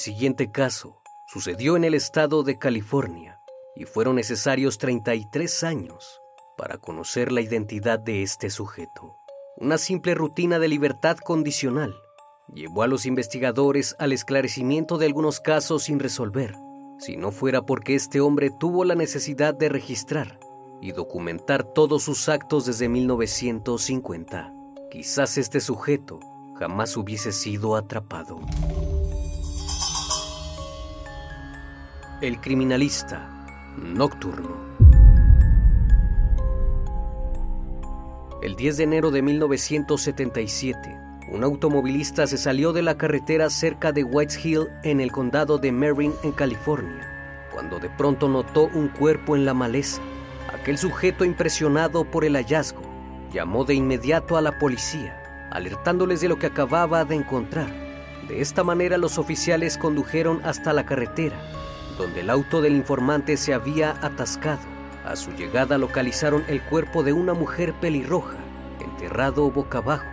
Siguiente caso sucedió en el estado de California y fueron necesarios 33 años para conocer la identidad de este sujeto. Una simple rutina de libertad condicional llevó a los investigadores al esclarecimiento de algunos casos sin resolver, si no fuera porque este hombre tuvo la necesidad de registrar y documentar todos sus actos desde 1950. Quizás este sujeto jamás hubiese sido atrapado. El criminalista nocturno. El 10 de enero de 1977, un automovilista se salió de la carretera cerca de Whites Hill en el condado de Marin, en California, cuando de pronto notó un cuerpo en la maleza. Aquel sujeto impresionado por el hallazgo llamó de inmediato a la policía, alertándoles de lo que acababa de encontrar. De esta manera los oficiales condujeron hasta la carretera donde el auto del informante se había atascado. A su llegada localizaron el cuerpo de una mujer pelirroja, enterrado boca abajo,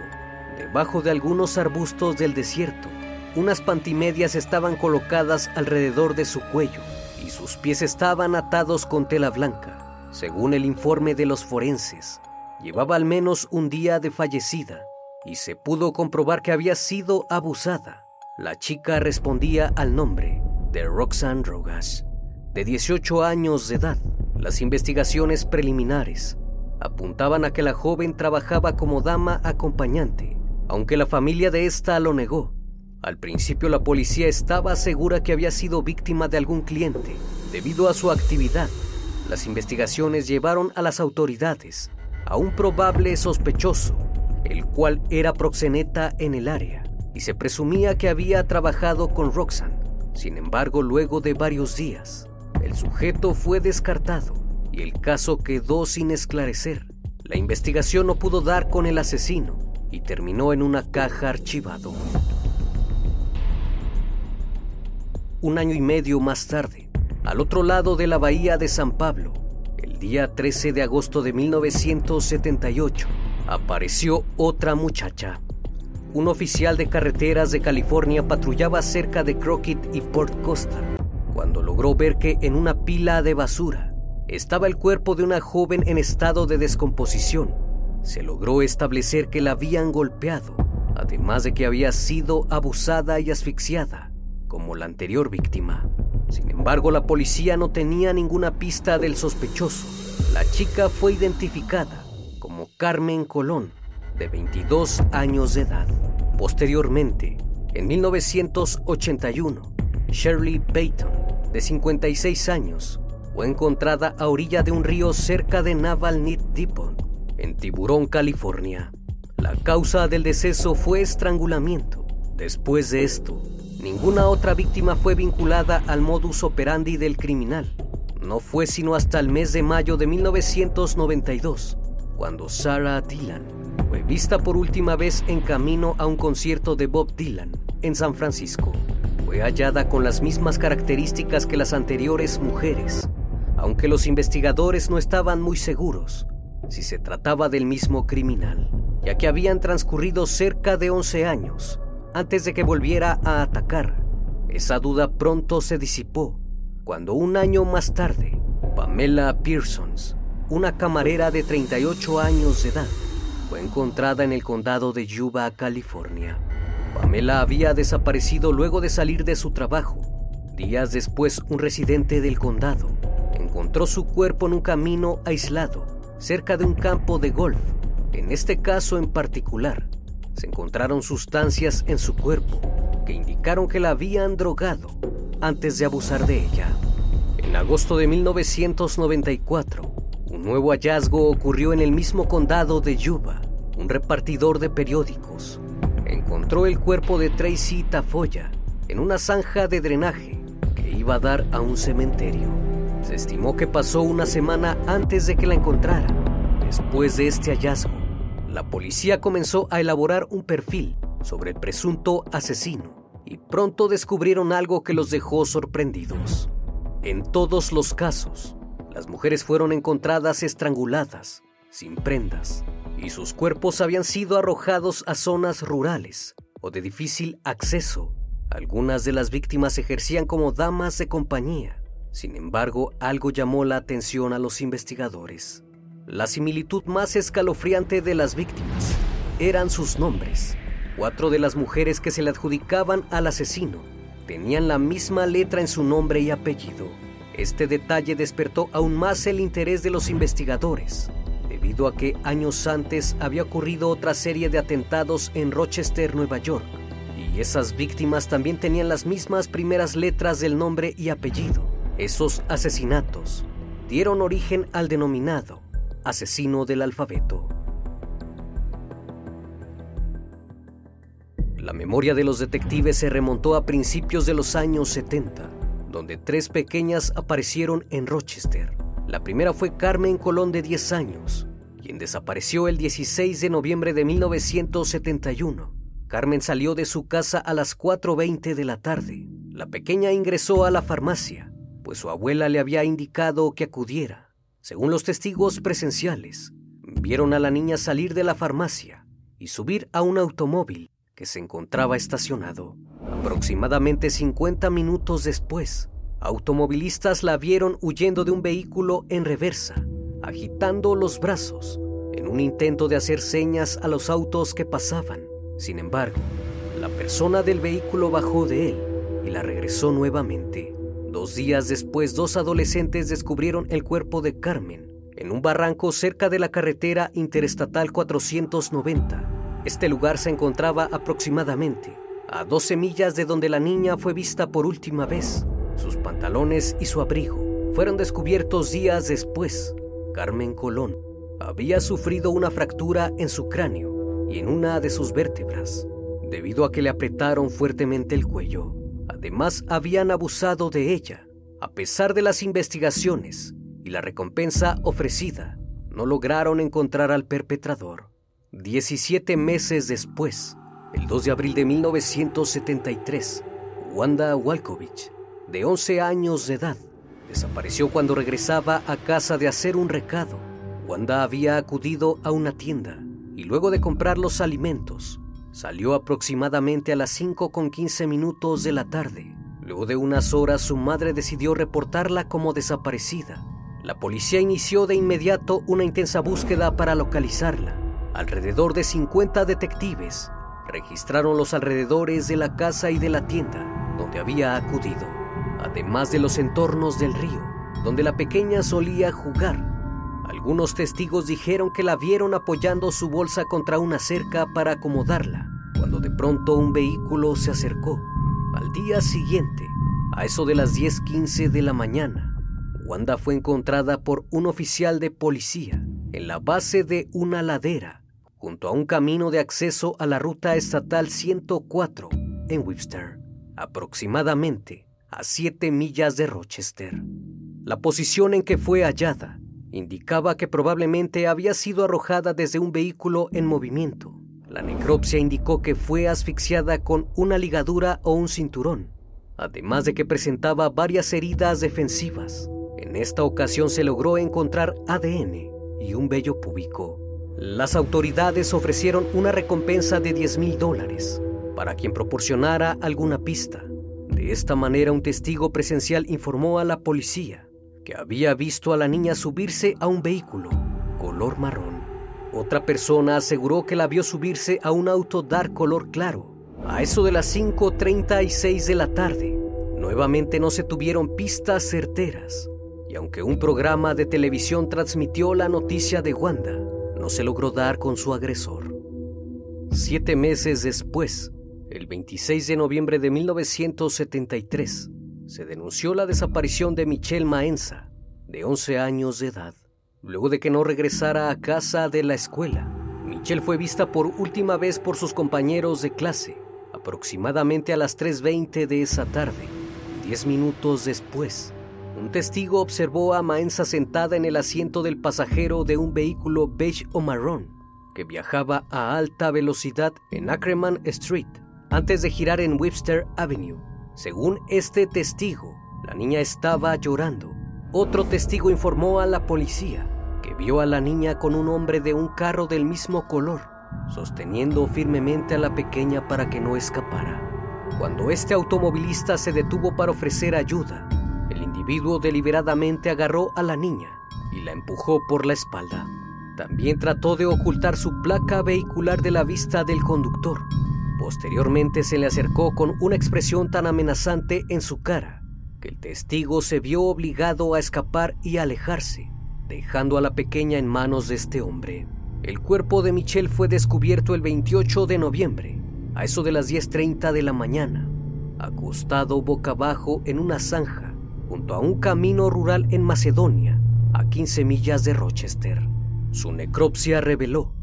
debajo de algunos arbustos del desierto. Unas pantimedias estaban colocadas alrededor de su cuello y sus pies estaban atados con tela blanca. Según el informe de los forenses, llevaba al menos un día de fallecida y se pudo comprobar que había sido abusada. La chica respondía al nombre de Roxanne Rogas, de 18 años de edad. Las investigaciones preliminares apuntaban a que la joven trabajaba como dama acompañante, aunque la familia de esta lo negó. Al principio la policía estaba segura que había sido víctima de algún cliente. Debido a su actividad, las investigaciones llevaron a las autoridades a un probable sospechoso, el cual era proxeneta en el área, y se presumía que había trabajado con Roxanne. Sin embargo, luego de varios días, el sujeto fue descartado y el caso quedó sin esclarecer. La investigación no pudo dar con el asesino y terminó en una caja archivado. Un año y medio más tarde, al otro lado de la bahía de San Pablo, el día 13 de agosto de 1978, apareció otra muchacha un oficial de carreteras de California patrullaba cerca de Crockett y Port Costa cuando logró ver que en una pila de basura estaba el cuerpo de una joven en estado de descomposición. Se logró establecer que la habían golpeado, además de que había sido abusada y asfixiada, como la anterior víctima. Sin embargo, la policía no tenía ninguna pista del sospechoso. La chica fue identificada como Carmen Colón, de 22 años de edad. Posteriormente, en 1981, Shirley Payton, de 56 años, fue encontrada a orilla de un río cerca de Naval Need Depot, en Tiburón, California. La causa del deceso fue estrangulamiento. Después de esto, ninguna otra víctima fue vinculada al modus operandi del criminal. No fue sino hasta el mes de mayo de 1992, cuando Sarah Dylan fue vista por última vez en camino a un concierto de Bob Dylan en San Francisco. Fue hallada con las mismas características que las anteriores mujeres, aunque los investigadores no estaban muy seguros si se trataba del mismo criminal, ya que habían transcurrido cerca de 11 años antes de que volviera a atacar. Esa duda pronto se disipó cuando un año más tarde, Pamela Pearsons, una camarera de 38 años de edad, fue encontrada en el condado de Yuba, California. Pamela había desaparecido luego de salir de su trabajo. Días después, un residente del condado encontró su cuerpo en un camino aislado, cerca de un campo de golf. En este caso en particular, se encontraron sustancias en su cuerpo que indicaron que la habían drogado antes de abusar de ella. En agosto de 1994, un nuevo hallazgo ocurrió en el mismo condado de Yuba. Un repartidor de periódicos encontró el cuerpo de Tracy Tafoya en una zanja de drenaje que iba a dar a un cementerio. Se estimó que pasó una semana antes de que la encontraran. Después de este hallazgo, la policía comenzó a elaborar un perfil sobre el presunto asesino y pronto descubrieron algo que los dejó sorprendidos. En todos los casos, las mujeres fueron encontradas estranguladas, sin prendas, y sus cuerpos habían sido arrojados a zonas rurales o de difícil acceso. Algunas de las víctimas ejercían como damas de compañía. Sin embargo, algo llamó la atención a los investigadores. La similitud más escalofriante de las víctimas eran sus nombres. Cuatro de las mujeres que se le adjudicaban al asesino tenían la misma letra en su nombre y apellido. Este detalle despertó aún más el interés de los investigadores, debido a que años antes había ocurrido otra serie de atentados en Rochester, Nueva York, y esas víctimas también tenían las mismas primeras letras del nombre y apellido. Esos asesinatos dieron origen al denominado asesino del alfabeto. La memoria de los detectives se remontó a principios de los años 70 donde tres pequeñas aparecieron en Rochester. La primera fue Carmen Colón de 10 años, quien desapareció el 16 de noviembre de 1971. Carmen salió de su casa a las 4.20 de la tarde. La pequeña ingresó a la farmacia, pues su abuela le había indicado que acudiera. Según los testigos presenciales, vieron a la niña salir de la farmacia y subir a un automóvil que se encontraba estacionado. Aproximadamente 50 minutos después, automovilistas la vieron huyendo de un vehículo en reversa, agitando los brazos en un intento de hacer señas a los autos que pasaban. Sin embargo, la persona del vehículo bajó de él y la regresó nuevamente. Dos días después, dos adolescentes descubrieron el cuerpo de Carmen en un barranco cerca de la carretera interestatal 490. Este lugar se encontraba aproximadamente a 12 millas de donde la niña fue vista por última vez. Sus pantalones y su abrigo fueron descubiertos días después. Carmen Colón había sufrido una fractura en su cráneo y en una de sus vértebras, debido a que le apretaron fuertemente el cuello. Además, habían abusado de ella. A pesar de las investigaciones y la recompensa ofrecida, no lograron encontrar al perpetrador. 17 meses después, el 2 de abril de 1973, Wanda Walkovich, de 11 años de edad, desapareció cuando regresaba a casa de hacer un recado. Wanda había acudido a una tienda y luego de comprar los alimentos, salió aproximadamente a las 5 con 15 minutos de la tarde. Luego de unas horas su madre decidió reportarla como desaparecida. La policía inició de inmediato una intensa búsqueda para localizarla. Alrededor de 50 detectives registraron los alrededores de la casa y de la tienda donde había acudido, además de los entornos del río, donde la pequeña solía jugar. Algunos testigos dijeron que la vieron apoyando su bolsa contra una cerca para acomodarla, cuando de pronto un vehículo se acercó. Al día siguiente, a eso de las 10:15 de la mañana, Wanda fue encontrada por un oficial de policía en la base de una ladera junto a un camino de acceso a la ruta estatal 104 en Webster, aproximadamente a 7 millas de Rochester. La posición en que fue hallada indicaba que probablemente había sido arrojada desde un vehículo en movimiento. La necropsia indicó que fue asfixiada con una ligadura o un cinturón, además de que presentaba varias heridas defensivas. En esta ocasión se logró encontrar ADN y un vello púbico. Las autoridades ofrecieron una recompensa de 10 mil dólares para quien proporcionara alguna pista. De esta manera, un testigo presencial informó a la policía que había visto a la niña subirse a un vehículo color marrón. Otra persona aseguró que la vio subirse a un auto dar color claro. A eso de las 5.36 de la tarde, nuevamente no se tuvieron pistas certeras. Y aunque un programa de televisión transmitió la noticia de Wanda, no se logró dar con su agresor. Siete meses después, el 26 de noviembre de 1973, se denunció la desaparición de Michelle Maenza, de 11 años de edad. Luego de que no regresara a casa de la escuela, Michelle fue vista por última vez por sus compañeros de clase, aproximadamente a las 3.20 de esa tarde. Diez minutos después, un testigo observó a Maenza sentada en el asiento del pasajero de un vehículo beige o marrón que viajaba a alta velocidad en Ackerman Street antes de girar en Webster Avenue. Según este testigo, la niña estaba llorando. Otro testigo informó a la policía que vio a la niña con un hombre de un carro del mismo color, sosteniendo firmemente a la pequeña para que no escapara. Cuando este automovilista se detuvo para ofrecer ayuda, el individuo deliberadamente agarró a la niña y la empujó por la espalda. También trató de ocultar su placa vehicular de la vista del conductor. Posteriormente se le acercó con una expresión tan amenazante en su cara que el testigo se vio obligado a escapar y alejarse, dejando a la pequeña en manos de este hombre. El cuerpo de Michelle fue descubierto el 28 de noviembre, a eso de las 10.30 de la mañana, acostado boca abajo en una zanja junto a un camino rural en Macedonia, a 15 millas de Rochester. Su necropsia reveló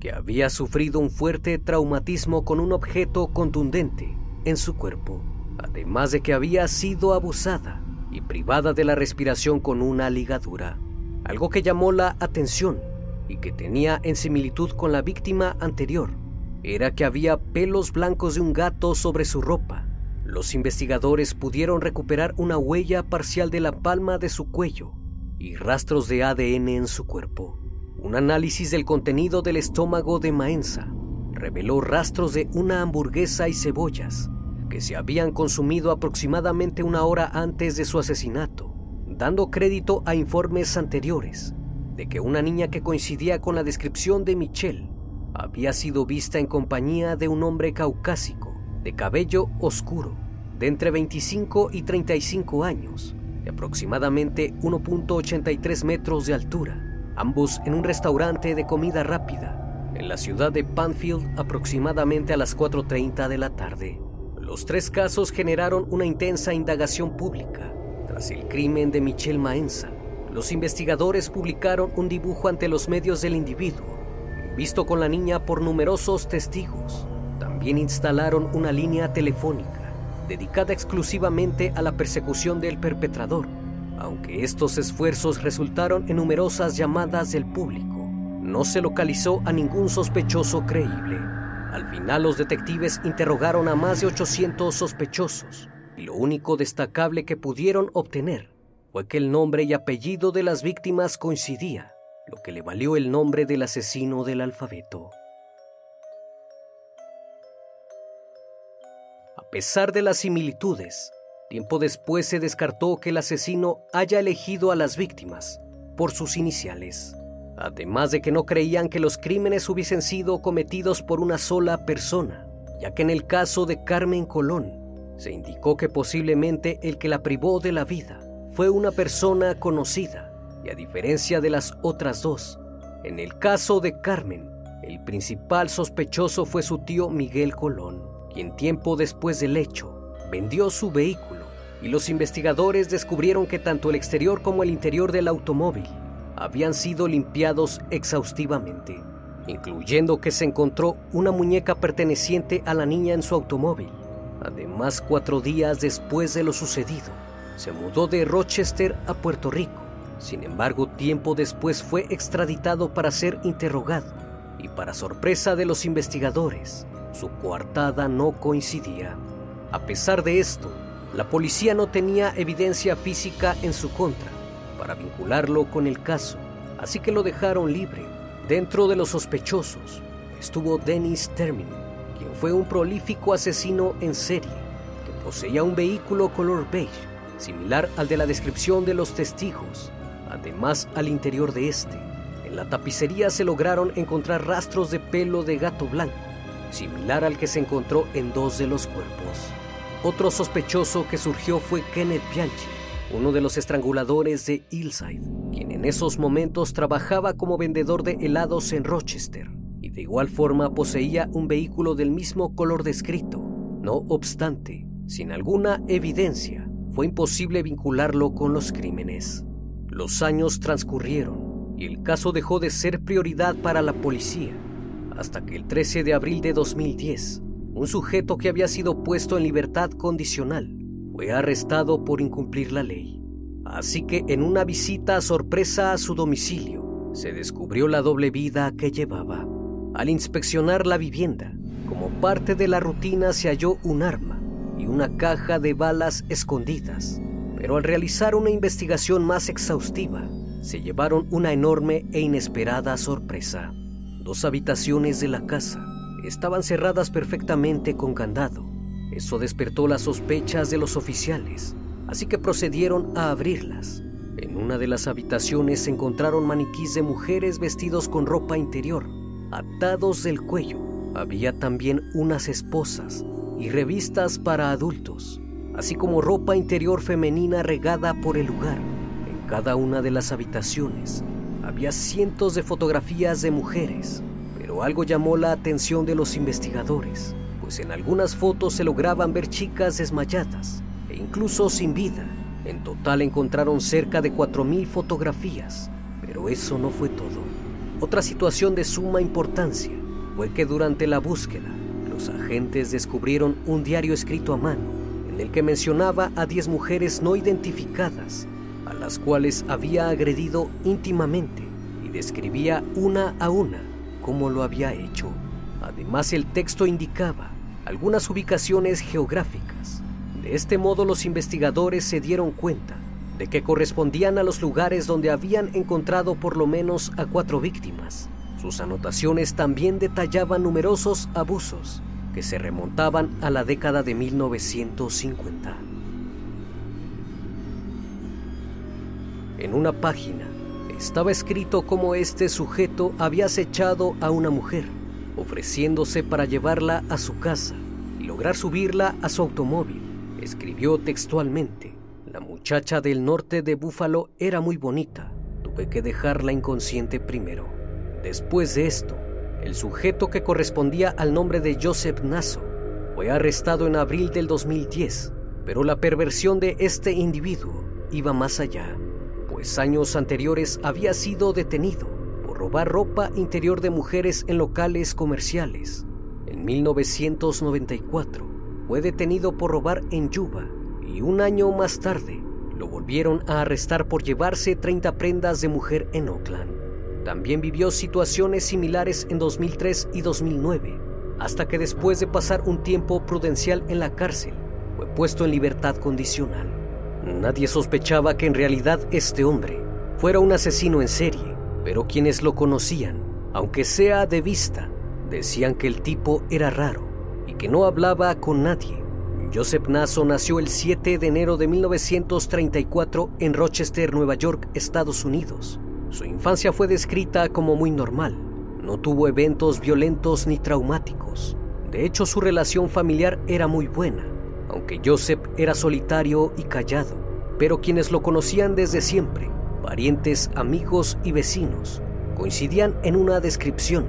que había sufrido un fuerte traumatismo con un objeto contundente en su cuerpo, además de que había sido abusada y privada de la respiración con una ligadura, algo que llamó la atención y que tenía en similitud con la víctima anterior, era que había pelos blancos de un gato sobre su ropa. Los investigadores pudieron recuperar una huella parcial de la palma de su cuello y rastros de ADN en su cuerpo. Un análisis del contenido del estómago de Maenza reveló rastros de una hamburguesa y cebollas que se habían consumido aproximadamente una hora antes de su asesinato, dando crédito a informes anteriores de que una niña que coincidía con la descripción de Michelle había sido vista en compañía de un hombre caucásico, de cabello oscuro, de entre 25 y 35 años, de aproximadamente 1.83 metros de altura, ambos en un restaurante de comida rápida en la ciudad de Panfield aproximadamente a las 4.30 de la tarde. Los tres casos generaron una intensa indagación pública. Tras el crimen de Michelle Maenza, los investigadores publicaron un dibujo ante los medios del individuo, visto con la niña por numerosos testigos. También instalaron una línea telefónica dedicada exclusivamente a la persecución del perpetrador aunque estos esfuerzos resultaron en numerosas llamadas del público, no se localizó a ningún sospechoso creíble. Al final los detectives interrogaron a más de 800 sospechosos y lo único destacable que pudieron obtener fue que el nombre y apellido de las víctimas coincidía, lo que le valió el nombre del asesino del alfabeto. Pesar de las similitudes, Tiempo después se descartó que el asesino haya elegido a las víctimas por sus iniciales. Además de que no creían que los crímenes hubiesen sido cometidos por una sola persona, ya que en el caso de Carmen Colón se indicó que posiblemente el que la privó de la vida fue una persona conocida, y a diferencia de las otras dos, en el caso de Carmen, el principal sospechoso fue su tío Miguel Colón, quien tiempo después del hecho vendió su vehículo y los investigadores descubrieron que tanto el exterior como el interior del automóvil habían sido limpiados exhaustivamente, incluyendo que se encontró una muñeca perteneciente a la niña en su automóvil. Además, cuatro días después de lo sucedido, se mudó de Rochester a Puerto Rico. Sin embargo, tiempo después fue extraditado para ser interrogado y para sorpresa de los investigadores, su coartada no coincidía. A pesar de esto, la policía no tenía evidencia física en su contra para vincularlo con el caso, así que lo dejaron libre. Dentro de los sospechosos estuvo Dennis Termin, quien fue un prolífico asesino en serie que poseía un vehículo color beige, similar al de la descripción de los testigos. Además, al interior de este, en la tapicería se lograron encontrar rastros de pelo de gato blanco, similar al que se encontró en dos de los cuerpos. Otro sospechoso que surgió fue Kenneth Bianchi, uno de los estranguladores de Hillside, quien en esos momentos trabajaba como vendedor de helados en Rochester y de igual forma poseía un vehículo del mismo color descrito. No obstante, sin alguna evidencia, fue imposible vincularlo con los crímenes. Los años transcurrieron y el caso dejó de ser prioridad para la policía, hasta que el 13 de abril de 2010, un sujeto que había sido puesto en libertad condicional fue arrestado por incumplir la ley. Así que en una visita sorpresa a su domicilio, se descubrió la doble vida que llevaba. Al inspeccionar la vivienda, como parte de la rutina se halló un arma y una caja de balas escondidas. Pero al realizar una investigación más exhaustiva, se llevaron una enorme e inesperada sorpresa. Dos habitaciones de la casa estaban cerradas perfectamente con candado. Eso despertó las sospechas de los oficiales, así que procedieron a abrirlas. En una de las habitaciones se encontraron maniquís de mujeres vestidos con ropa interior, atados del cuello. Había también unas esposas y revistas para adultos, así como ropa interior femenina regada por el lugar. En cada una de las habitaciones había cientos de fotografías de mujeres, pero algo llamó la atención de los investigadores, pues en algunas fotos se lograban ver chicas desmayadas e incluso sin vida. En total encontraron cerca de 4.000 fotografías, pero eso no fue todo. Otra situación de suma importancia fue que durante la búsqueda, los agentes descubrieron un diario escrito a mano en el que mencionaba a 10 mujeres no identificadas, a las cuales había agredido íntimamente y describía una a una cómo lo había hecho. Además, el texto indicaba algunas ubicaciones geográficas. De este modo, los investigadores se dieron cuenta de que correspondían a los lugares donde habían encontrado por lo menos a cuatro víctimas. Sus anotaciones también detallaban numerosos abusos que se remontaban a la década de 1950. En una página estaba escrito cómo este sujeto había acechado a una mujer, ofreciéndose para llevarla a su casa y lograr subirla a su automóvil. Escribió textualmente, la muchacha del norte de Búfalo era muy bonita, tuve que dejarla inconsciente primero. Después de esto, el sujeto que correspondía al nombre de Joseph Nasso fue arrestado en abril del 2010, pero la perversión de este individuo iba más allá pues años anteriores había sido detenido por robar ropa interior de mujeres en locales comerciales. En 1994 fue detenido por robar en Yuba y un año más tarde lo volvieron a arrestar por llevarse 30 prendas de mujer en Oakland. También vivió situaciones similares en 2003 y 2009, hasta que después de pasar un tiempo prudencial en la cárcel, fue puesto en libertad condicional. Nadie sospechaba que en realidad este hombre fuera un asesino en serie, pero quienes lo conocían, aunque sea de vista, decían que el tipo era raro y que no hablaba con nadie. Joseph Nasso nació el 7 de enero de 1934 en Rochester, Nueva York, Estados Unidos. Su infancia fue descrita como muy normal. No tuvo eventos violentos ni traumáticos. De hecho, su relación familiar era muy buena, aunque Joseph era solitario y callado. Pero quienes lo conocían desde siempre, parientes, amigos y vecinos, coincidían en una descripción.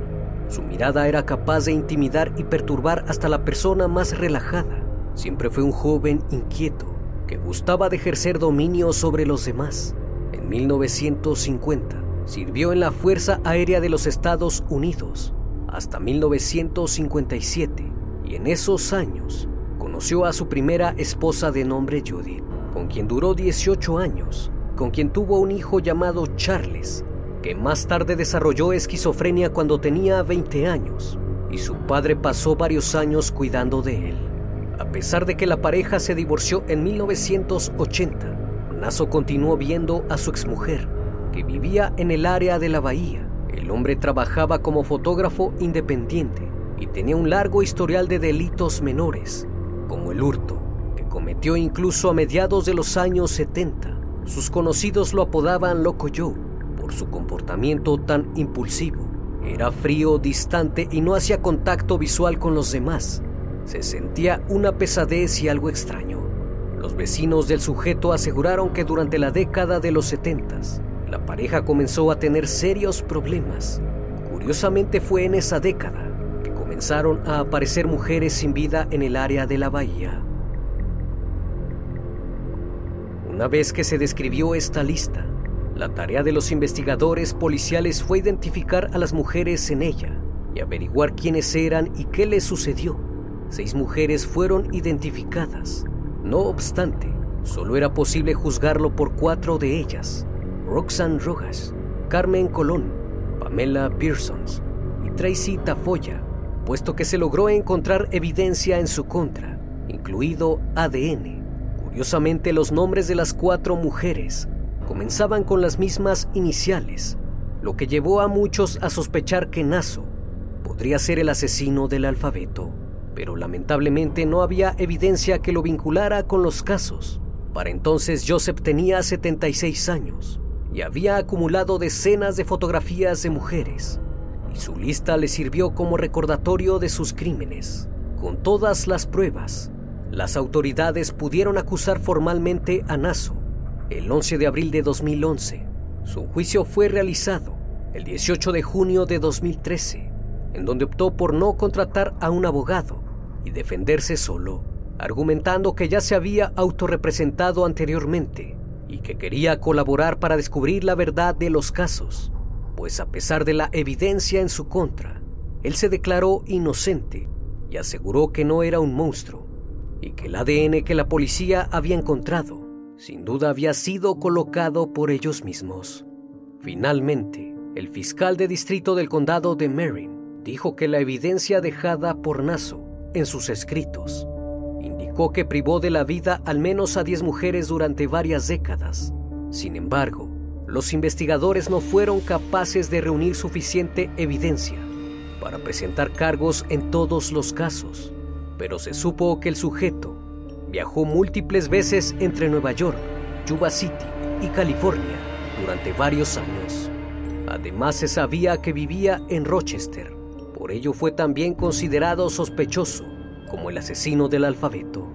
Su mirada era capaz de intimidar y perturbar hasta la persona más relajada. Siempre fue un joven inquieto que gustaba de ejercer dominio sobre los demás. En 1950 sirvió en la Fuerza Aérea de los Estados Unidos hasta 1957 y en esos años conoció a su primera esposa de nombre Judith, con quien duró 18 años, con quien tuvo un hijo llamado Charles, que más tarde desarrolló esquizofrenia cuando tenía 20 años y su padre pasó varios años cuidando de él. A pesar de que la pareja se divorció en 1980, Naso continuó viendo a su exmujer, que vivía en el área de la bahía. El hombre trabajaba como fotógrafo independiente y tenía un largo historial de delitos menores, como el hurto, que cometió incluso a mediados de los años 70. Sus conocidos lo apodaban Loco Joe por su comportamiento tan impulsivo. Era frío, distante y no hacía contacto visual con los demás. Se sentía una pesadez y algo extraño. Los vecinos del sujeto aseguraron que durante la década de los 70 la pareja comenzó a tener serios problemas. Curiosamente fue en esa década comenzaron a aparecer mujeres sin vida en el área de la bahía. Una vez que se describió esta lista, la tarea de los investigadores policiales fue identificar a las mujeres en ella y averiguar quiénes eran y qué les sucedió. Seis mujeres fueron identificadas. No obstante, solo era posible juzgarlo por cuatro de ellas. Roxanne Rojas, Carmen Colón, Pamela Pearsons y Tracy Tafoya, puesto que se logró encontrar evidencia en su contra, incluido ADN. Curiosamente, los nombres de las cuatro mujeres comenzaban con las mismas iniciales, lo que llevó a muchos a sospechar que Naso podría ser el asesino del alfabeto, pero lamentablemente no había evidencia que lo vinculara con los casos. Para entonces Joseph tenía 76 años y había acumulado decenas de fotografías de mujeres, y su lista le sirvió como recordatorio de sus crímenes. Con todas las pruebas, las autoridades pudieron acusar formalmente a Naso el 11 de abril de 2011. Su juicio fue realizado el 18 de junio de 2013, en donde optó por no contratar a un abogado y defenderse solo, argumentando que ya se había autorrepresentado anteriormente y que quería colaborar para descubrir la verdad de los casos, pues a pesar de la evidencia en su contra, él se declaró inocente y aseguró que no era un monstruo y que el ADN que la policía había encontrado sin duda había sido colocado por ellos mismos. Finalmente, el fiscal de distrito del condado de Marin dijo que la evidencia dejada por Naso en sus escritos indicó que privó de la vida al menos a 10 mujeres durante varias décadas. Sin embargo, los investigadores no fueron capaces de reunir suficiente evidencia para presentar cargos en todos los casos, pero se supo que el sujeto viajó múltiples veces entre Nueva York, Yuba City y California durante varios años. Además se sabía que vivía en Rochester, por ello fue también considerado sospechoso como el asesino del alfabeto,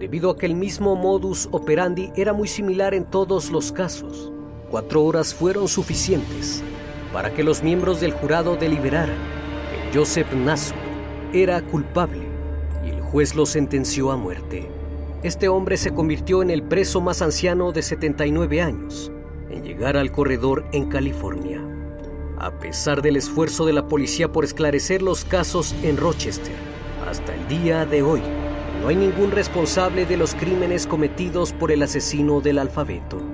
debido a que el mismo modus operandi era muy similar en todos los casos. Cuatro horas fueron suficientes para que los miembros del jurado deliberaran que Joseph Nasso era culpable y el juez lo sentenció a muerte. Este hombre se convirtió en el preso más anciano de 79 años en llegar al corredor en California. A pesar del esfuerzo de la policía por esclarecer los casos en Rochester, hasta el día de hoy, no hay ningún responsable de los crímenes cometidos por el asesino del alfabeto.